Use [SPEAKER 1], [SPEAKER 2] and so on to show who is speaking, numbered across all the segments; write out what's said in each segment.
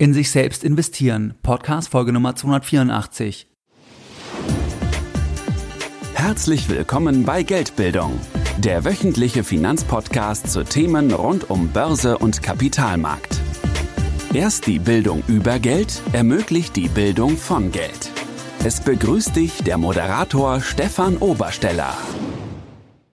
[SPEAKER 1] In sich selbst investieren. Podcast Folge Nummer 284.
[SPEAKER 2] Herzlich willkommen bei Geldbildung, der wöchentliche Finanzpodcast zu Themen rund um Börse und Kapitalmarkt. Erst die Bildung über Geld ermöglicht die Bildung von Geld. Es begrüßt dich der Moderator Stefan Obersteller.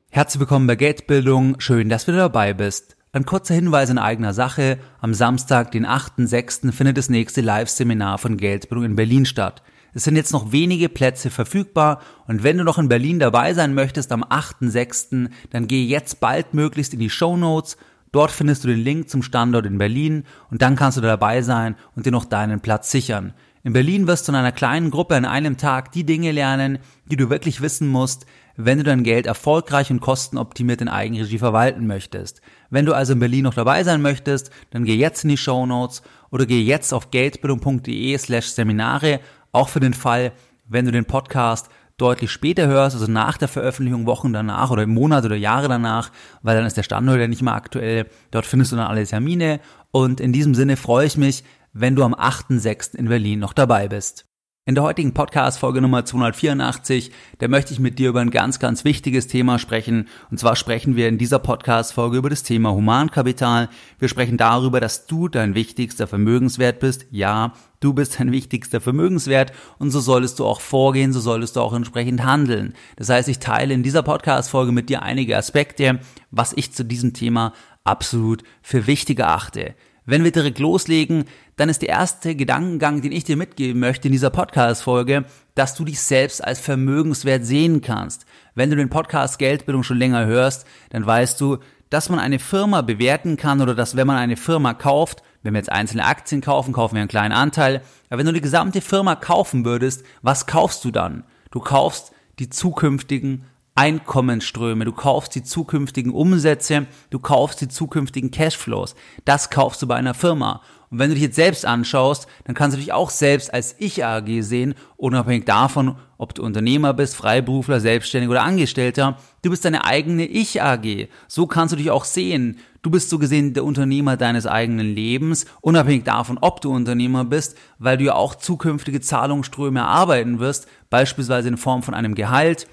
[SPEAKER 1] Herzlich willkommen bei Geldbildung. Schön, dass du dabei bist. Ein kurzer Hinweis in eigener Sache. Am Samstag, den 8.6. findet das nächste Live-Seminar von Geldbildung in Berlin statt. Es sind jetzt noch wenige Plätze verfügbar und wenn du noch in Berlin dabei sein möchtest am 8.6., dann geh jetzt baldmöglichst in die Show Notes. Dort findest du den Link zum Standort in Berlin und dann kannst du dabei sein und dir noch deinen Platz sichern. In Berlin wirst du in einer kleinen Gruppe an einem Tag die Dinge lernen, die du wirklich wissen musst, wenn du dein Geld erfolgreich und kostenoptimiert in Eigenregie verwalten möchtest. Wenn du also in Berlin noch dabei sein möchtest, dann geh jetzt in die Show Notes oder geh jetzt auf geldbildung.de slash Seminare, auch für den Fall, wenn du den Podcast deutlich später hörst, also nach der Veröffentlichung, Wochen danach oder Monate oder Jahre danach, weil dann ist der Standort ja nicht mehr aktuell. Dort findest du dann alle Termine und in diesem Sinne freue ich mich, wenn du am 8.6. in Berlin noch dabei bist. In der heutigen Podcast-Folge Nummer 284, da möchte ich mit dir über ein ganz, ganz wichtiges Thema sprechen. Und zwar sprechen wir in dieser Podcast-Folge über das Thema Humankapital. Wir sprechen darüber, dass du dein wichtigster Vermögenswert bist. Ja, du bist dein wichtigster Vermögenswert und so solltest du auch vorgehen, so solltest du auch entsprechend handeln. Das heißt, ich teile in dieser Podcast-Folge mit dir einige Aspekte, was ich zu diesem Thema absolut für wichtig erachte. Wenn wir direkt loslegen, dann ist der erste Gedankengang, den ich dir mitgeben möchte in dieser Podcast-Folge, dass du dich selbst als Vermögenswert sehen kannst. Wenn du den Podcast Geldbildung schon länger hörst, dann weißt du, dass man eine Firma bewerten kann oder dass wenn man eine Firma kauft, wenn wir jetzt einzelne Aktien kaufen, kaufen wir einen kleinen Anteil, aber wenn du die gesamte Firma kaufen würdest, was kaufst du dann? Du kaufst die zukünftigen Einkommensströme, du kaufst die zukünftigen Umsätze, du kaufst die zukünftigen Cashflows. Das kaufst du bei einer Firma. Und wenn du dich jetzt selbst anschaust, dann kannst du dich auch selbst als Ich-AG sehen, unabhängig davon, ob du Unternehmer bist, Freiberufler, Selbstständiger oder Angestellter. Du bist deine eigene Ich-AG. So kannst du dich auch sehen. Du bist so gesehen der Unternehmer deines eigenen Lebens, unabhängig davon, ob du Unternehmer bist, weil du ja auch zukünftige Zahlungsströme erarbeiten wirst, beispielsweise in Form von einem Gehalt,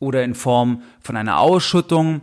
[SPEAKER 1] oder in Form von einer Ausschüttung,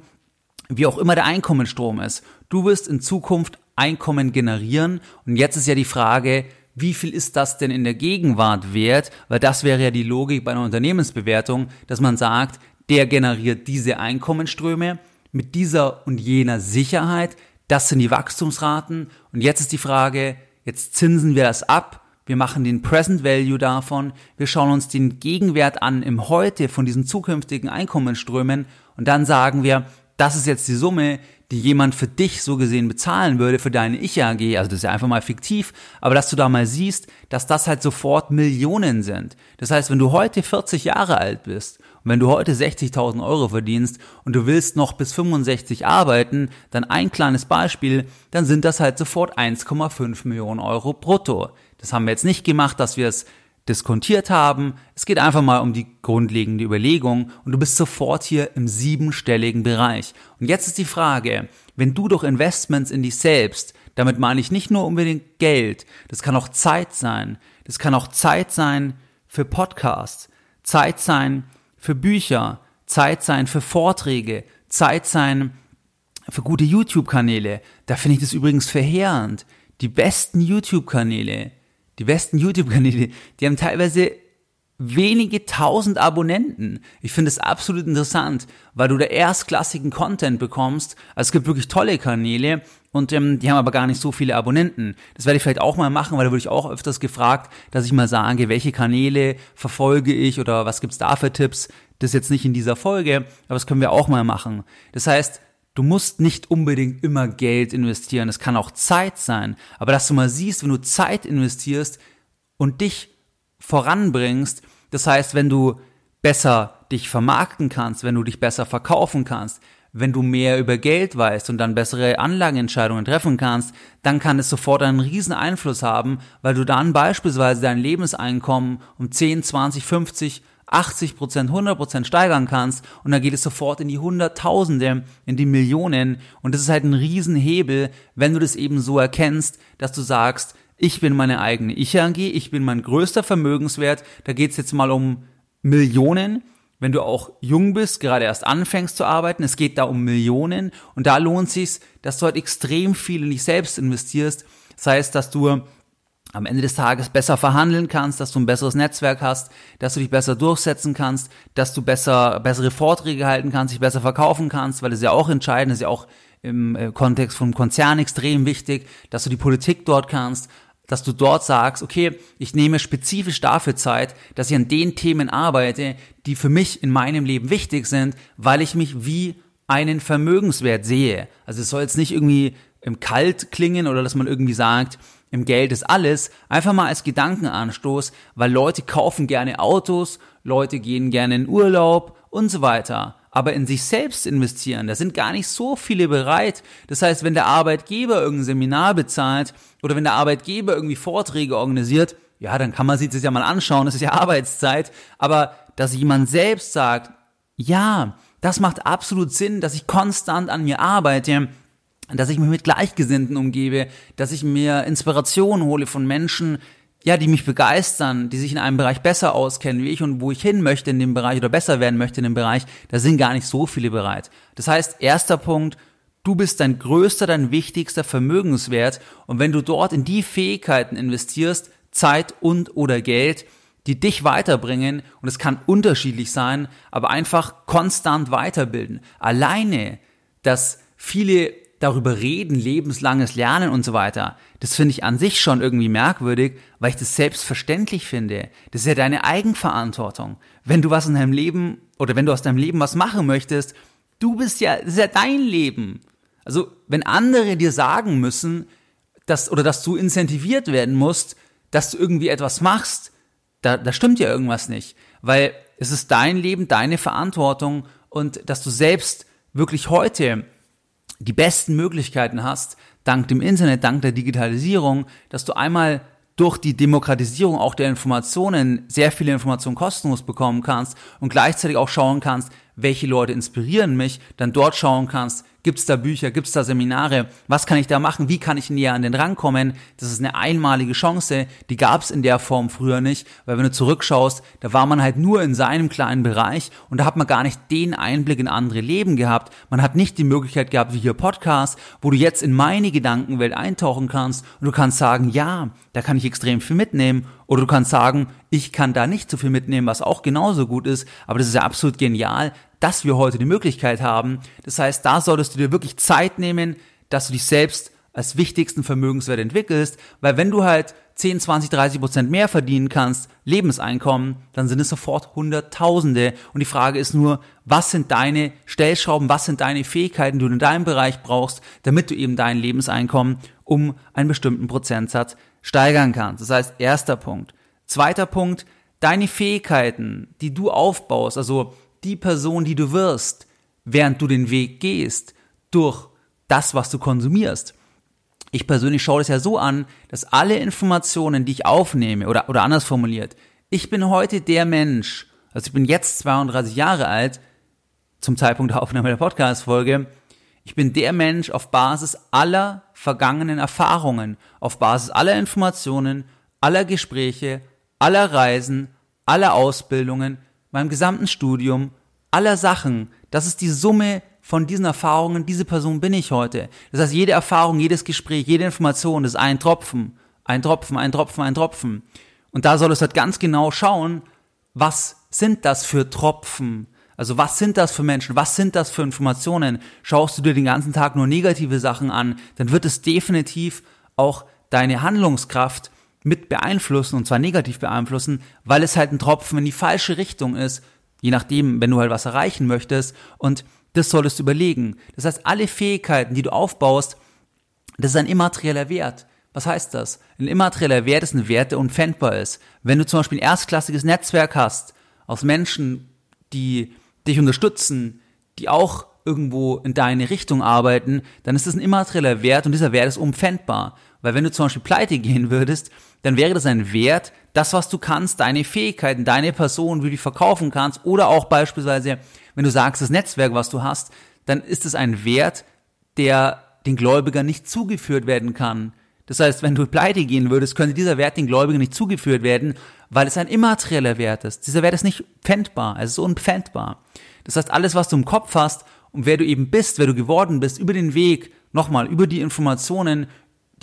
[SPEAKER 1] wie auch immer der Einkommensstrom ist. Du wirst in Zukunft Einkommen generieren und jetzt ist ja die Frage, wie viel ist das denn in der Gegenwart wert? Weil das wäre ja die Logik bei einer Unternehmensbewertung, dass man sagt, der generiert diese Einkommensströme mit dieser und jener Sicherheit. Das sind die Wachstumsraten. Und jetzt ist die Frage, jetzt zinsen wir das ab wir machen den Present Value davon, wir schauen uns den Gegenwert an im Heute von diesen zukünftigen Einkommensströmen und dann sagen wir, das ist jetzt die Summe, die jemand für dich so gesehen bezahlen würde, für deine Ich-AG, also das ist ja einfach mal fiktiv, aber dass du da mal siehst, dass das halt sofort Millionen sind. Das heißt, wenn du heute 40 Jahre alt bist und wenn du heute 60.000 Euro verdienst und du willst noch bis 65 arbeiten, dann ein kleines Beispiel, dann sind das halt sofort 1,5 Millionen Euro brutto. Das haben wir jetzt nicht gemacht, dass wir es diskontiert haben. Es geht einfach mal um die grundlegende Überlegung und du bist sofort hier im siebenstelligen Bereich. Und jetzt ist die Frage, wenn du durch Investments in dich selbst, damit meine ich nicht nur unbedingt Geld, das kann auch Zeit sein, das kann auch Zeit sein für Podcasts, Zeit sein für Bücher, Zeit sein für Vorträge, Zeit sein für gute YouTube-Kanäle. Da finde ich das übrigens verheerend. Die besten YouTube-Kanäle, die besten YouTube-Kanäle, die haben teilweise wenige tausend Abonnenten. Ich finde es absolut interessant, weil du da erstklassigen Content bekommst. Also es gibt wirklich tolle Kanäle und ähm, die haben aber gar nicht so viele Abonnenten. Das werde ich vielleicht auch mal machen, weil da wurde ich auch öfters gefragt, dass ich mal sage, welche Kanäle verfolge ich oder was gibt's da für Tipps. Das jetzt nicht in dieser Folge, aber das können wir auch mal machen. Das heißt, Du musst nicht unbedingt immer Geld investieren. Es kann auch Zeit sein. Aber dass du mal siehst, wenn du Zeit investierst und dich voranbringst, das heißt, wenn du besser dich vermarkten kannst, wenn du dich besser verkaufen kannst, wenn du mehr über Geld weißt und dann bessere Anlageentscheidungen treffen kannst, dann kann es sofort einen riesen Einfluss haben, weil du dann beispielsweise dein Lebenseinkommen um 10, 20, 50 80 Prozent, 100 Prozent steigern kannst und dann geht es sofort in die Hunderttausende, in die Millionen. Und das ist halt ein Riesenhebel, wenn du das eben so erkennst, dass du sagst, ich bin meine eigene Ich-AG, ich bin mein größter Vermögenswert, da geht's jetzt mal um Millionen, wenn du auch jung bist, gerade erst anfängst zu arbeiten, es geht da um Millionen. Und da lohnt sich's, dass du halt extrem viel in dich selbst investierst. Das heißt, dass du am Ende des Tages besser verhandeln kannst, dass du ein besseres Netzwerk hast, dass du dich besser durchsetzen kannst, dass du besser bessere Vorträge halten kannst, dich besser verkaufen kannst, weil das ist ja auch entscheidend, das ist ja auch im äh, Kontext vom Konzern extrem wichtig, dass du die Politik dort kannst, dass du dort sagst, okay, ich nehme spezifisch dafür Zeit, dass ich an den Themen arbeite, die für mich in meinem Leben wichtig sind, weil ich mich wie einen Vermögenswert sehe. Also es soll jetzt nicht irgendwie im Kalt klingen oder dass man irgendwie sagt, im Geld ist alles, einfach mal als Gedankenanstoß, weil Leute kaufen gerne Autos, Leute gehen gerne in Urlaub und so weiter. Aber in sich selbst investieren, da sind gar nicht so viele bereit. Das heißt, wenn der Arbeitgeber irgendein Seminar bezahlt oder wenn der Arbeitgeber irgendwie Vorträge organisiert, ja, dann kann man sich das ja mal anschauen, das ist ja Arbeitszeit. Aber dass jemand selbst sagt, ja, das macht absolut Sinn, dass ich konstant an mir arbeite, dass ich mich mit Gleichgesinnten umgebe, dass ich mir Inspiration hole von Menschen, ja, die mich begeistern, die sich in einem Bereich besser auskennen wie ich und wo ich hin möchte in dem Bereich oder besser werden möchte in dem Bereich, da sind gar nicht so viele bereit. Das heißt, erster Punkt, du bist dein größter, dein wichtigster Vermögenswert und wenn du dort in die Fähigkeiten investierst, Zeit und oder Geld, die dich weiterbringen und es kann unterschiedlich sein, aber einfach konstant weiterbilden. Alleine, dass viele darüber reden, lebenslanges Lernen und so weiter, das finde ich an sich schon irgendwie merkwürdig, weil ich das selbstverständlich finde. Das ist ja deine Eigenverantwortung. Wenn du was in deinem Leben oder wenn du aus deinem Leben was machen möchtest, du bist ja, das ist ja dein Leben. Also, wenn andere dir sagen müssen, dass, oder dass du incentiviert werden musst, dass du irgendwie etwas machst, da, da stimmt ja irgendwas nicht. Weil es ist dein Leben, deine Verantwortung und dass du selbst wirklich heute die besten Möglichkeiten hast, dank dem Internet, dank der Digitalisierung, dass du einmal durch die Demokratisierung auch der Informationen sehr viele Informationen kostenlos bekommen kannst und gleichzeitig auch schauen kannst, welche Leute inspirieren mich, dann dort schauen kannst, Gibt es da Bücher? Gibt es da Seminare? Was kann ich da machen? Wie kann ich näher an den Rang kommen? Das ist eine einmalige Chance. Die gab es in der Form früher nicht, weil wenn du zurückschaust, da war man halt nur in seinem kleinen Bereich und da hat man gar nicht den Einblick in andere Leben gehabt. Man hat nicht die Möglichkeit gehabt, wie hier Podcast, wo du jetzt in meine Gedankenwelt eintauchen kannst und du kannst sagen, ja, da kann ich extrem viel mitnehmen. Oder du kannst sagen, ich kann da nicht so viel mitnehmen, was auch genauso gut ist, aber das ist ja absolut genial, dass wir heute die Möglichkeit haben. Das heißt, da solltest du dir wirklich Zeit nehmen, dass du dich selbst als wichtigsten Vermögenswert entwickelst, weil wenn du halt 10, 20, 30 Prozent mehr verdienen kannst, Lebenseinkommen, dann sind es sofort Hunderttausende. Und die Frage ist nur, was sind deine Stellschrauben, was sind deine Fähigkeiten, die du in deinem Bereich brauchst, damit du eben dein Lebenseinkommen um einen bestimmten Prozentsatz steigern kannst. Das heißt, erster Punkt. Zweiter Punkt, deine Fähigkeiten, die du aufbaust, also die Person, die du wirst, während du den Weg gehst, durch das, was du konsumierst. Ich persönlich schaue das ja so an, dass alle Informationen, die ich aufnehme, oder, oder anders formuliert, ich bin heute der Mensch, also ich bin jetzt 32 Jahre alt, zum Zeitpunkt der Aufnahme der Podcast-Folge, ich bin der Mensch auf Basis aller vergangenen Erfahrungen, auf Basis aller Informationen, aller Gespräche, aller Reisen, aller Ausbildungen, meinem gesamten Studium, aller Sachen, das ist die Summe von diesen Erfahrungen, diese Person bin ich heute. Das heißt, jede Erfahrung, jedes Gespräch, jede Information ist ein Tropfen, ein Tropfen, ein Tropfen, ein Tropfen. Und da solltest du halt ganz genau schauen, was sind das für Tropfen? Also was sind das für Menschen? Was sind das für Informationen? Schaust du dir den ganzen Tag nur negative Sachen an, dann wird es definitiv auch deine Handlungskraft mit beeinflussen und zwar negativ beeinflussen, weil es halt ein Tropfen in die falsche Richtung ist, je nachdem, wenn du halt was erreichen möchtest und das solltest du überlegen. Das heißt, alle Fähigkeiten, die du aufbaust, das ist ein immaterieller Wert. Was heißt das? Ein immaterieller Wert ist ein Wert, der unfändbar ist. Wenn du zum Beispiel ein erstklassiges Netzwerk hast aus Menschen, die dich unterstützen, die auch irgendwo in deine Richtung arbeiten, dann ist das ein immaterieller Wert und dieser Wert ist unpfändbar. Weil wenn du zum Beispiel pleite gehen würdest, dann wäre das ein Wert, das, was du kannst, deine Fähigkeiten, deine Person, wie du die verkaufen kannst, oder auch beispielsweise, wenn du sagst, das Netzwerk, was du hast, dann ist es ein Wert, der den Gläubigern nicht zugeführt werden kann. Das heißt, wenn du pleite gehen würdest, könnte dieser Wert den Gläubigen nicht zugeführt werden, weil es ein immaterieller Wert ist. Dieser Wert ist nicht pfändbar, es ist unpfändbar. Das heißt, alles, was du im Kopf hast und wer du eben bist, wer du geworden bist, über den Weg, nochmal, über die Informationen,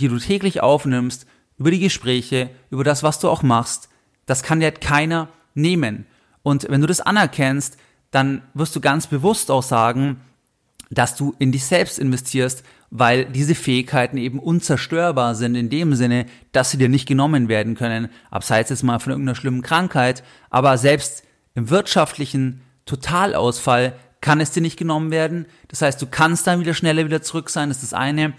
[SPEAKER 1] die du täglich aufnimmst, über die Gespräche, über das, was du auch machst, das kann dir keiner nehmen. Und wenn du das anerkennst, dann wirst du ganz bewusst auch sagen, dass du in dich selbst investierst, weil diese Fähigkeiten eben unzerstörbar sind in dem Sinne, dass sie dir nicht genommen werden können, abseits jetzt mal von irgendeiner schlimmen Krankheit, aber selbst im wirtschaftlichen Totalausfall kann es dir nicht genommen werden. Das heißt, du kannst dann wieder schneller wieder zurück sein, das ist das eine.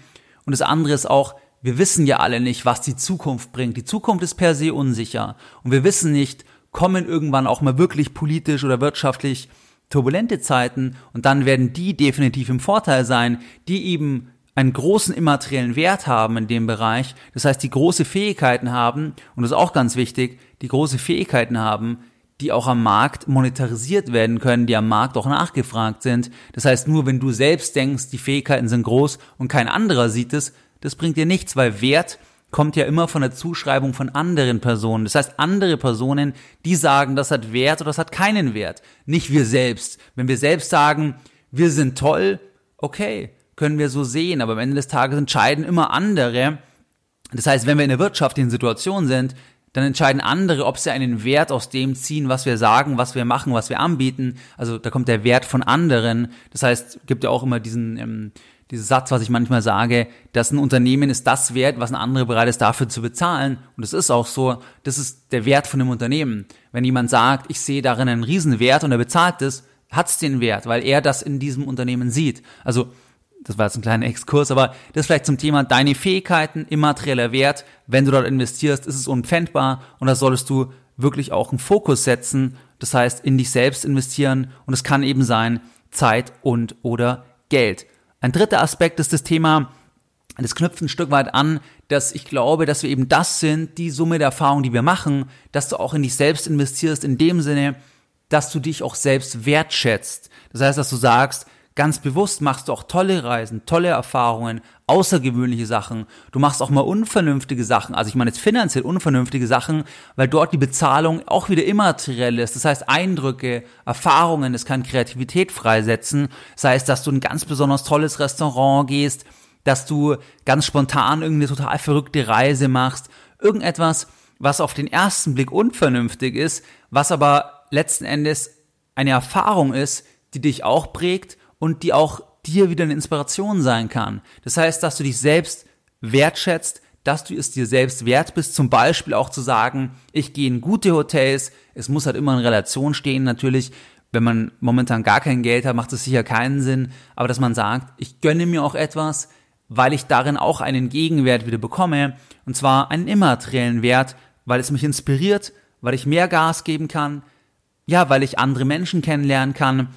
[SPEAKER 1] Und das andere ist auch, wir wissen ja alle nicht, was die Zukunft bringt. Die Zukunft ist per se unsicher. Und wir wissen nicht, kommen irgendwann auch mal wirklich politisch oder wirtschaftlich turbulente Zeiten und dann werden die definitiv im Vorteil sein, die eben einen großen immateriellen Wert haben in dem Bereich, das heißt, die große Fähigkeiten haben, und das ist auch ganz wichtig, die große Fähigkeiten haben, die auch am Markt monetarisiert werden können, die am Markt auch nachgefragt sind. Das heißt, nur wenn du selbst denkst, die Fähigkeiten sind groß und kein anderer sieht es, das bringt dir nichts, weil Wert kommt ja immer von der Zuschreibung von anderen Personen. Das heißt, andere Personen, die sagen, das hat Wert oder das hat keinen Wert. Nicht wir selbst. Wenn wir selbst sagen, wir sind toll, okay, können wir so sehen, aber am Ende des Tages entscheiden immer andere. Das heißt, wenn wir in der wirtschaftlichen Situation sind, dann entscheiden andere, ob sie einen Wert aus dem ziehen, was wir sagen, was wir machen, was wir anbieten. Also da kommt der Wert von anderen. Das heißt, gibt ja auch immer diesen, ähm, diesen Satz, was ich manchmal sage, dass ein Unternehmen ist das wert, was ein anderer bereit ist, dafür zu bezahlen. Und es ist auch so, das ist der Wert von einem Unternehmen. Wenn jemand sagt, ich sehe darin einen Riesenwert und er bezahlt es, hat es den Wert, weil er das in diesem Unternehmen sieht. Also das war jetzt ein kleiner Exkurs, aber das vielleicht zum Thema deine Fähigkeiten, immaterieller Wert. Wenn du dort investierst, ist es unpfändbar und da solltest du wirklich auch einen Fokus setzen. Das heißt, in dich selbst investieren und es kann eben sein Zeit und oder Geld. Ein dritter Aspekt ist das Thema, das knüpft ein Stück weit an, dass ich glaube, dass wir eben das sind, die Summe der Erfahrungen, die wir machen, dass du auch in dich selbst investierst, in dem Sinne, dass du dich auch selbst wertschätzt. Das heißt, dass du sagst, Ganz bewusst machst du auch tolle Reisen, tolle Erfahrungen, außergewöhnliche Sachen. Du machst auch mal unvernünftige Sachen. Also ich meine jetzt finanziell unvernünftige Sachen, weil dort die Bezahlung auch wieder immateriell ist. Das heißt Eindrücke, Erfahrungen, es kann Kreativität freisetzen. Das heißt, dass du ein ganz besonders tolles Restaurant gehst, dass du ganz spontan irgendeine total verrückte Reise machst. Irgendetwas, was auf den ersten Blick unvernünftig ist, was aber letzten Endes eine Erfahrung ist, die dich auch prägt und die auch dir wieder eine Inspiration sein kann. Das heißt, dass du dich selbst wertschätzt, dass du es dir selbst wert bist, zum Beispiel auch zu sagen, ich gehe in gute Hotels, es muss halt immer in Relation stehen, natürlich, wenn man momentan gar kein Geld hat, macht es sicher keinen Sinn, aber dass man sagt, ich gönne mir auch etwas, weil ich darin auch einen Gegenwert wieder bekomme, und zwar einen immateriellen Wert, weil es mich inspiriert, weil ich mehr Gas geben kann, ja, weil ich andere Menschen kennenlernen kann,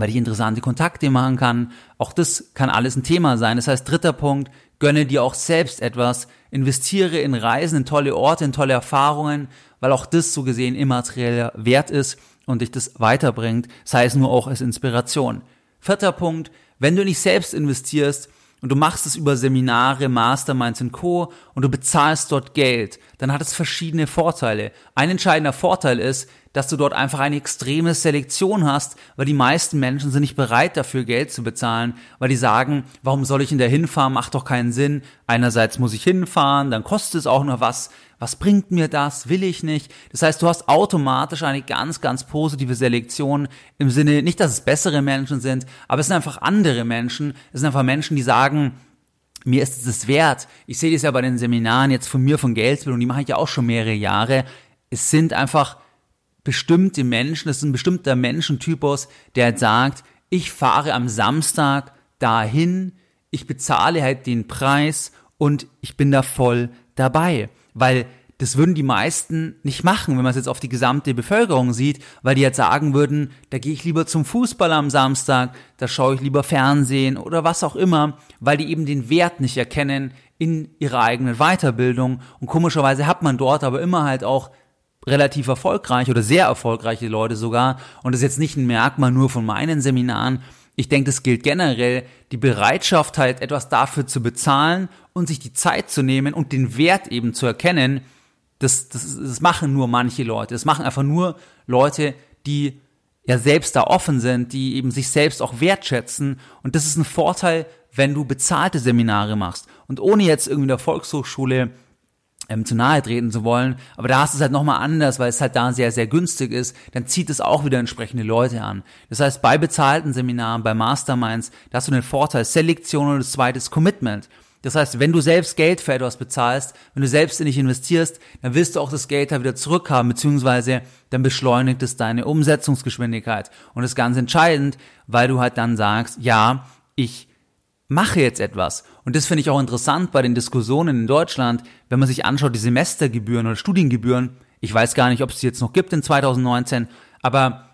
[SPEAKER 1] weil ich interessante Kontakte machen kann. Auch das kann alles ein Thema sein. Das heißt, dritter Punkt, gönne dir auch selbst etwas, investiere in Reisen, in tolle Orte, in tolle Erfahrungen, weil auch das so gesehen immaterieller Wert ist und dich das weiterbringt, sei es nur auch als Inspiration. Vierter Punkt, wenn du nicht selbst investierst, und du machst es über Seminare, Masterminds und Co. und du bezahlst dort Geld, dann hat es verschiedene Vorteile. Ein entscheidender Vorteil ist, dass du dort einfach eine extreme Selektion hast, weil die meisten Menschen sind nicht bereit dafür Geld zu bezahlen, weil die sagen, warum soll ich in der hinfahren, macht doch keinen Sinn. Einerseits muss ich hinfahren, dann kostet es auch noch was. Was bringt mir das? Will ich nicht. Das heißt, du hast automatisch eine ganz, ganz positive Selektion im Sinne, nicht, dass es bessere Menschen sind, aber es sind einfach andere Menschen. Es sind einfach Menschen, die sagen, mir ist es wert. Ich sehe das ja bei den Seminaren jetzt von mir von Geldbildung, die mache ich ja auch schon mehrere Jahre. Es sind einfach bestimmte Menschen, das ist ein bestimmter Menschentypus, der halt sagt, ich fahre am Samstag dahin, ich bezahle halt den Preis und ich bin da voll dabei. Weil das würden die meisten nicht machen, wenn man es jetzt auf die gesamte Bevölkerung sieht, weil die jetzt sagen würden, da gehe ich lieber zum Fußball am Samstag, da schaue ich lieber Fernsehen oder was auch immer, weil die eben den Wert nicht erkennen in ihrer eigenen Weiterbildung. Und komischerweise hat man dort aber immer halt auch relativ erfolgreich oder sehr erfolgreiche Leute sogar. Und das ist jetzt nicht ein Merkmal nur von meinen Seminaren. Ich denke, das gilt generell, die Bereitschaft halt etwas dafür zu bezahlen und sich die Zeit zu nehmen und den Wert eben zu erkennen, das, das, das machen nur manche Leute. Das machen einfach nur Leute, die ja selbst da offen sind, die eben sich selbst auch wertschätzen. Und das ist ein Vorteil, wenn du bezahlte Seminare machst. Und ohne jetzt irgendwie der Volkshochschule ähm, zu nahe treten zu wollen, aber da ist es halt nochmal anders, weil es halt da sehr, sehr günstig ist, dann zieht es auch wieder entsprechende Leute an. Das heißt, bei bezahlten Seminaren, bei Masterminds, da hast du den Vorteil Selektion und das zweite Commitment. Das heißt, wenn du selbst Geld für etwas bezahlst, wenn du selbst in dich investierst, dann willst du auch das Geld da wieder zurückhaben, beziehungsweise dann beschleunigt es deine Umsetzungsgeschwindigkeit. Und das ist ganz entscheidend, weil du halt dann sagst, ja, ich mache jetzt etwas. Und das finde ich auch interessant bei den Diskussionen in Deutschland, wenn man sich anschaut, die Semestergebühren oder Studiengebühren. Ich weiß gar nicht, ob es die jetzt noch gibt in 2019, aber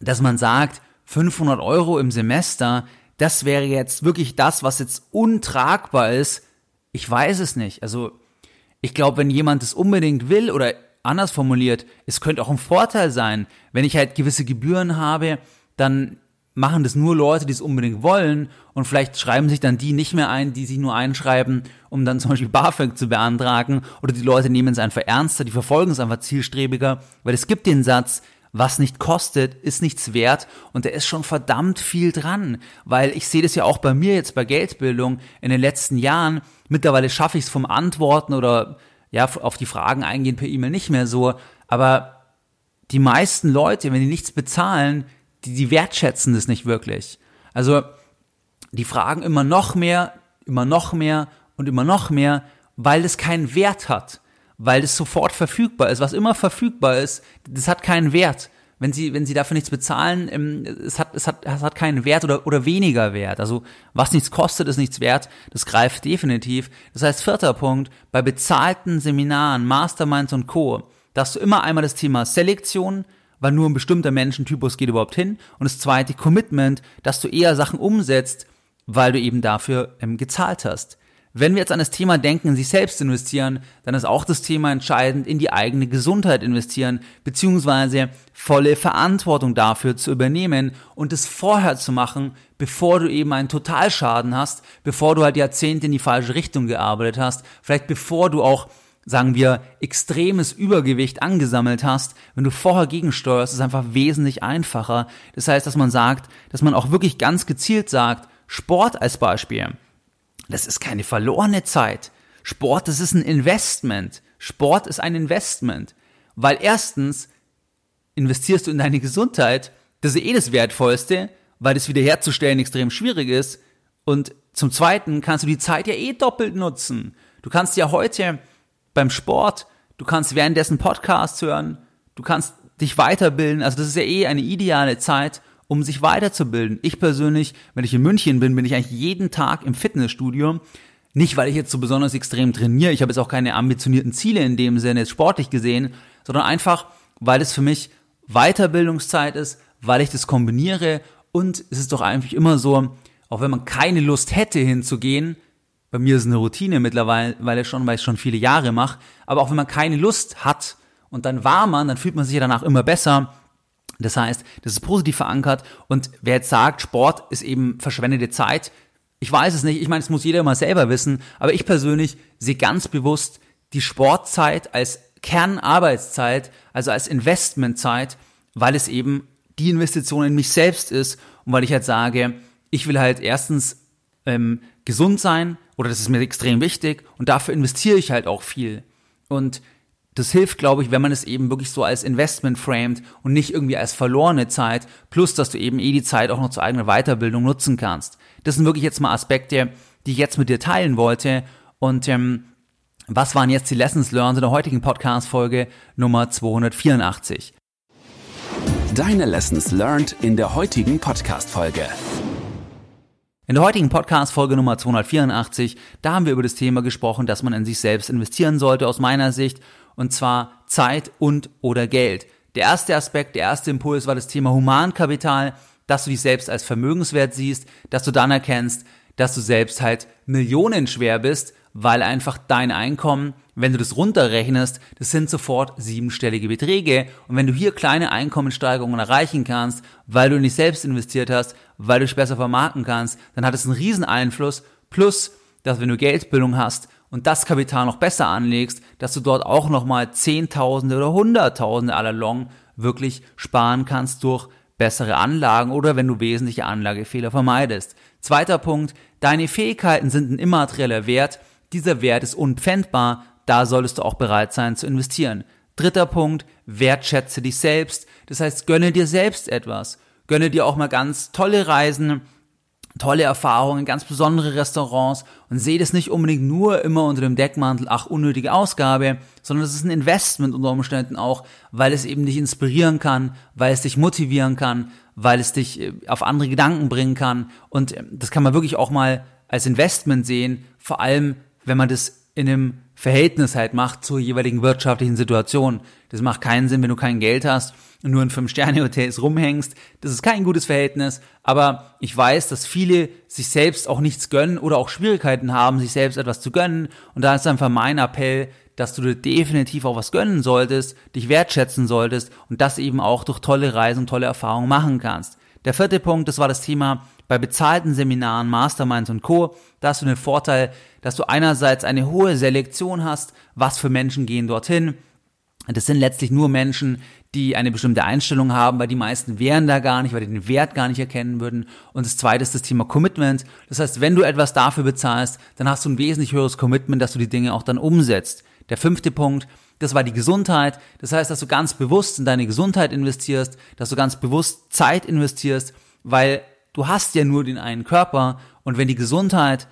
[SPEAKER 1] dass man sagt, 500 Euro im Semester, das wäre jetzt wirklich das, was jetzt untragbar ist. Ich weiß es nicht. Also ich glaube, wenn jemand es unbedingt will oder anders formuliert, es könnte auch ein Vorteil sein, wenn ich halt gewisse Gebühren habe, dann machen das nur Leute, die es unbedingt wollen und vielleicht schreiben sich dann die nicht mehr ein, die sich nur einschreiben, um dann zum Beispiel BAföG zu beantragen oder die Leute nehmen es einfach ernster, die verfolgen es einfach zielstrebiger, weil es gibt den Satz, was nicht kostet, ist nichts wert und da ist schon verdammt viel dran, weil ich sehe das ja auch bei mir jetzt bei Geldbildung in den letzten Jahren, mittlerweile schaffe ich es vom Antworten oder ja, auf die Fragen eingehen per E-Mail nicht mehr so, aber die meisten Leute, wenn die nichts bezahlen, die, die wertschätzen das nicht wirklich. Also die fragen immer noch mehr, immer noch mehr und immer noch mehr, weil es keinen Wert hat weil es sofort verfügbar ist. Was immer verfügbar ist, das hat keinen Wert. Wenn sie, wenn sie dafür nichts bezahlen, ähm, es hat, es hat, es hat keinen Wert oder, oder weniger Wert. Also, was nichts kostet, ist nichts wert. Das greift definitiv. Das heißt, vierter Punkt, bei bezahlten Seminaren, Masterminds und Co., da hast du immer einmal das Thema Selektion, weil nur ein bestimmter Menschentypus geht überhaupt hin. Und das zweite Commitment, dass du eher Sachen umsetzt, weil du eben dafür ähm, gezahlt hast. Wenn wir jetzt an das Thema denken, in sich selbst investieren, dann ist auch das Thema entscheidend, in die eigene Gesundheit investieren, beziehungsweise volle Verantwortung dafür zu übernehmen und es vorher zu machen, bevor du eben einen Totalschaden hast, bevor du halt Jahrzehnte in die falsche Richtung gearbeitet hast, vielleicht bevor du auch sagen wir, extremes Übergewicht angesammelt hast, wenn du vorher gegensteuerst, ist es einfach wesentlich einfacher. Das heißt, dass man sagt, dass man auch wirklich ganz gezielt sagt, Sport als Beispiel. Das ist keine verlorene Zeit. Sport, das ist ein Investment. Sport ist ein Investment. Weil erstens investierst du in deine Gesundheit, das ist eh das Wertvollste, weil das wiederherzustellen extrem schwierig ist. Und zum Zweiten kannst du die Zeit ja eh doppelt nutzen. Du kannst ja heute beim Sport, du kannst währenddessen Podcasts hören, du kannst dich weiterbilden. Also das ist ja eh eine ideale Zeit, um sich weiterzubilden. Ich persönlich, wenn ich in München bin, bin ich eigentlich jeden Tag im Fitnessstudio. Nicht, weil ich jetzt so besonders extrem trainiere. Ich habe jetzt auch keine ambitionierten Ziele in dem Sinne, jetzt sportlich gesehen, sondern einfach, weil es für mich Weiterbildungszeit ist, weil ich das kombiniere und es ist doch eigentlich immer so, auch wenn man keine Lust hätte hinzugehen, bei mir ist es eine Routine mittlerweile, weil ich schon, weil ich schon viele Jahre mache, aber auch wenn man keine Lust hat und dann war man, dann fühlt man sich ja danach immer besser das heißt, das ist positiv verankert und wer jetzt sagt, Sport ist eben verschwendete Zeit, ich weiß es nicht, ich meine, es muss jeder mal selber wissen, aber ich persönlich sehe ganz bewusst die Sportzeit als Kernarbeitszeit, also als Investmentzeit, weil es eben die Investition in mich selbst ist und weil ich halt sage, ich will halt erstens ähm, gesund sein oder das ist mir extrem wichtig und dafür investiere ich halt auch viel. Und das hilft, glaube ich, wenn man es eben wirklich so als Investment framed und nicht irgendwie als verlorene Zeit, plus dass du eben eh die Zeit auch noch zur eigenen Weiterbildung nutzen kannst. Das sind wirklich jetzt mal Aspekte, die ich jetzt mit dir teilen wollte. Und ähm, was waren jetzt die Lessons learned in der heutigen Podcast-Folge Nummer 284?
[SPEAKER 2] Deine Lessons learned in der heutigen Podcast-Folge.
[SPEAKER 1] In der heutigen Podcast-Folge Nummer 284, da haben wir über das Thema gesprochen, dass man in sich selbst investieren sollte, aus meiner Sicht und zwar Zeit und oder Geld. Der erste Aspekt, der erste Impuls war das Thema Humankapital, dass du dich selbst als vermögenswert siehst, dass du dann erkennst, dass du selbst halt millionenschwer bist, weil einfach dein Einkommen, wenn du das runterrechnest, das sind sofort siebenstellige Beträge. Und wenn du hier kleine Einkommenssteigerungen erreichen kannst, weil du in dich selbst investiert hast, weil du dich besser vermarkten kannst, dann hat es einen riesen Einfluss. Plus, dass wenn du Geldbildung hast und das Kapital noch besser anlegst, dass du dort auch nochmal Zehntausende oder Hunderttausende aller Long wirklich sparen kannst durch bessere Anlagen oder wenn du wesentliche Anlagefehler vermeidest. Zweiter Punkt, deine Fähigkeiten sind ein immaterieller Wert. Dieser Wert ist unpfändbar, da solltest du auch bereit sein zu investieren. Dritter Punkt, wertschätze dich selbst. Das heißt, gönne dir selbst etwas. Gönne dir auch mal ganz tolle Reisen, tolle Erfahrungen, ganz besondere Restaurants und sehe das nicht unbedingt nur immer unter dem Deckmantel, ach, unnötige Ausgabe, sondern es ist ein Investment unter Umständen auch, weil es eben dich inspirieren kann, weil es dich motivieren kann, weil es dich äh, auf andere Gedanken bringen kann. Und äh, das kann man wirklich auch mal als Investment sehen, vor allem wenn man das in einem Verhältnis halt macht zur jeweiligen wirtschaftlichen Situation. Das macht keinen Sinn, wenn du kein Geld hast und nur in Fünf-Sterne-Hotels rumhängst. Das ist kein gutes Verhältnis, aber ich weiß, dass viele sich selbst auch nichts gönnen oder auch Schwierigkeiten haben, sich selbst etwas zu gönnen. Und da ist einfach mein Appell, dass du dir definitiv auch was gönnen solltest, dich wertschätzen solltest und das eben auch durch tolle Reisen und tolle Erfahrungen machen kannst. Der vierte Punkt, das war das Thema bei bezahlten Seminaren, Masterminds und Co. Da hast du den Vorteil, dass du einerseits eine hohe Selektion hast, was für Menschen gehen dorthin. Das sind letztlich nur Menschen, die eine bestimmte Einstellung haben, weil die meisten wären da gar nicht, weil die den Wert gar nicht erkennen würden. Und das zweite ist das Thema Commitment. Das heißt, wenn du etwas dafür bezahlst, dann hast du ein wesentlich höheres Commitment, dass du die Dinge auch dann umsetzt. Der fünfte Punkt, das war die Gesundheit. Das heißt, dass du ganz bewusst in deine Gesundheit investierst, dass du ganz bewusst Zeit investierst, weil du hast ja nur den einen Körper und wenn die Gesundheit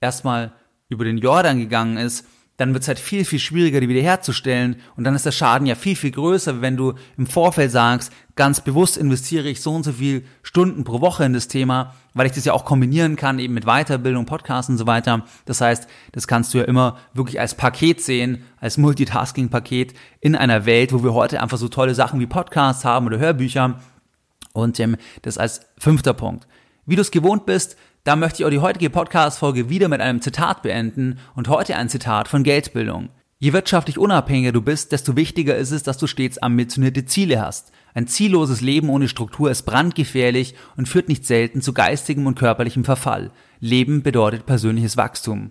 [SPEAKER 1] erstmal über den Jordan gegangen ist, dann wird es halt viel, viel schwieriger, die wiederherzustellen. Und dann ist der Schaden ja viel, viel größer, wenn du im Vorfeld sagst, ganz bewusst investiere ich so und so viel Stunden pro Woche in das Thema, weil ich das ja auch kombinieren kann, eben mit Weiterbildung, Podcasts und so weiter. Das heißt, das kannst du ja immer wirklich als Paket sehen, als Multitasking-Paket in einer Welt, wo wir heute einfach so tolle Sachen wie Podcasts haben oder Hörbücher. Und ähm, das als fünfter Punkt. Wie du es gewohnt bist, da möchte ich auch die heutige Podcast-Folge wieder mit einem Zitat beenden und heute ein Zitat von Geldbildung. Je wirtschaftlich unabhängiger du bist, desto wichtiger ist es, dass du stets ambitionierte Ziele hast. Ein zielloses Leben ohne Struktur ist brandgefährlich und führt nicht selten zu geistigem und körperlichem Verfall. Leben bedeutet persönliches Wachstum.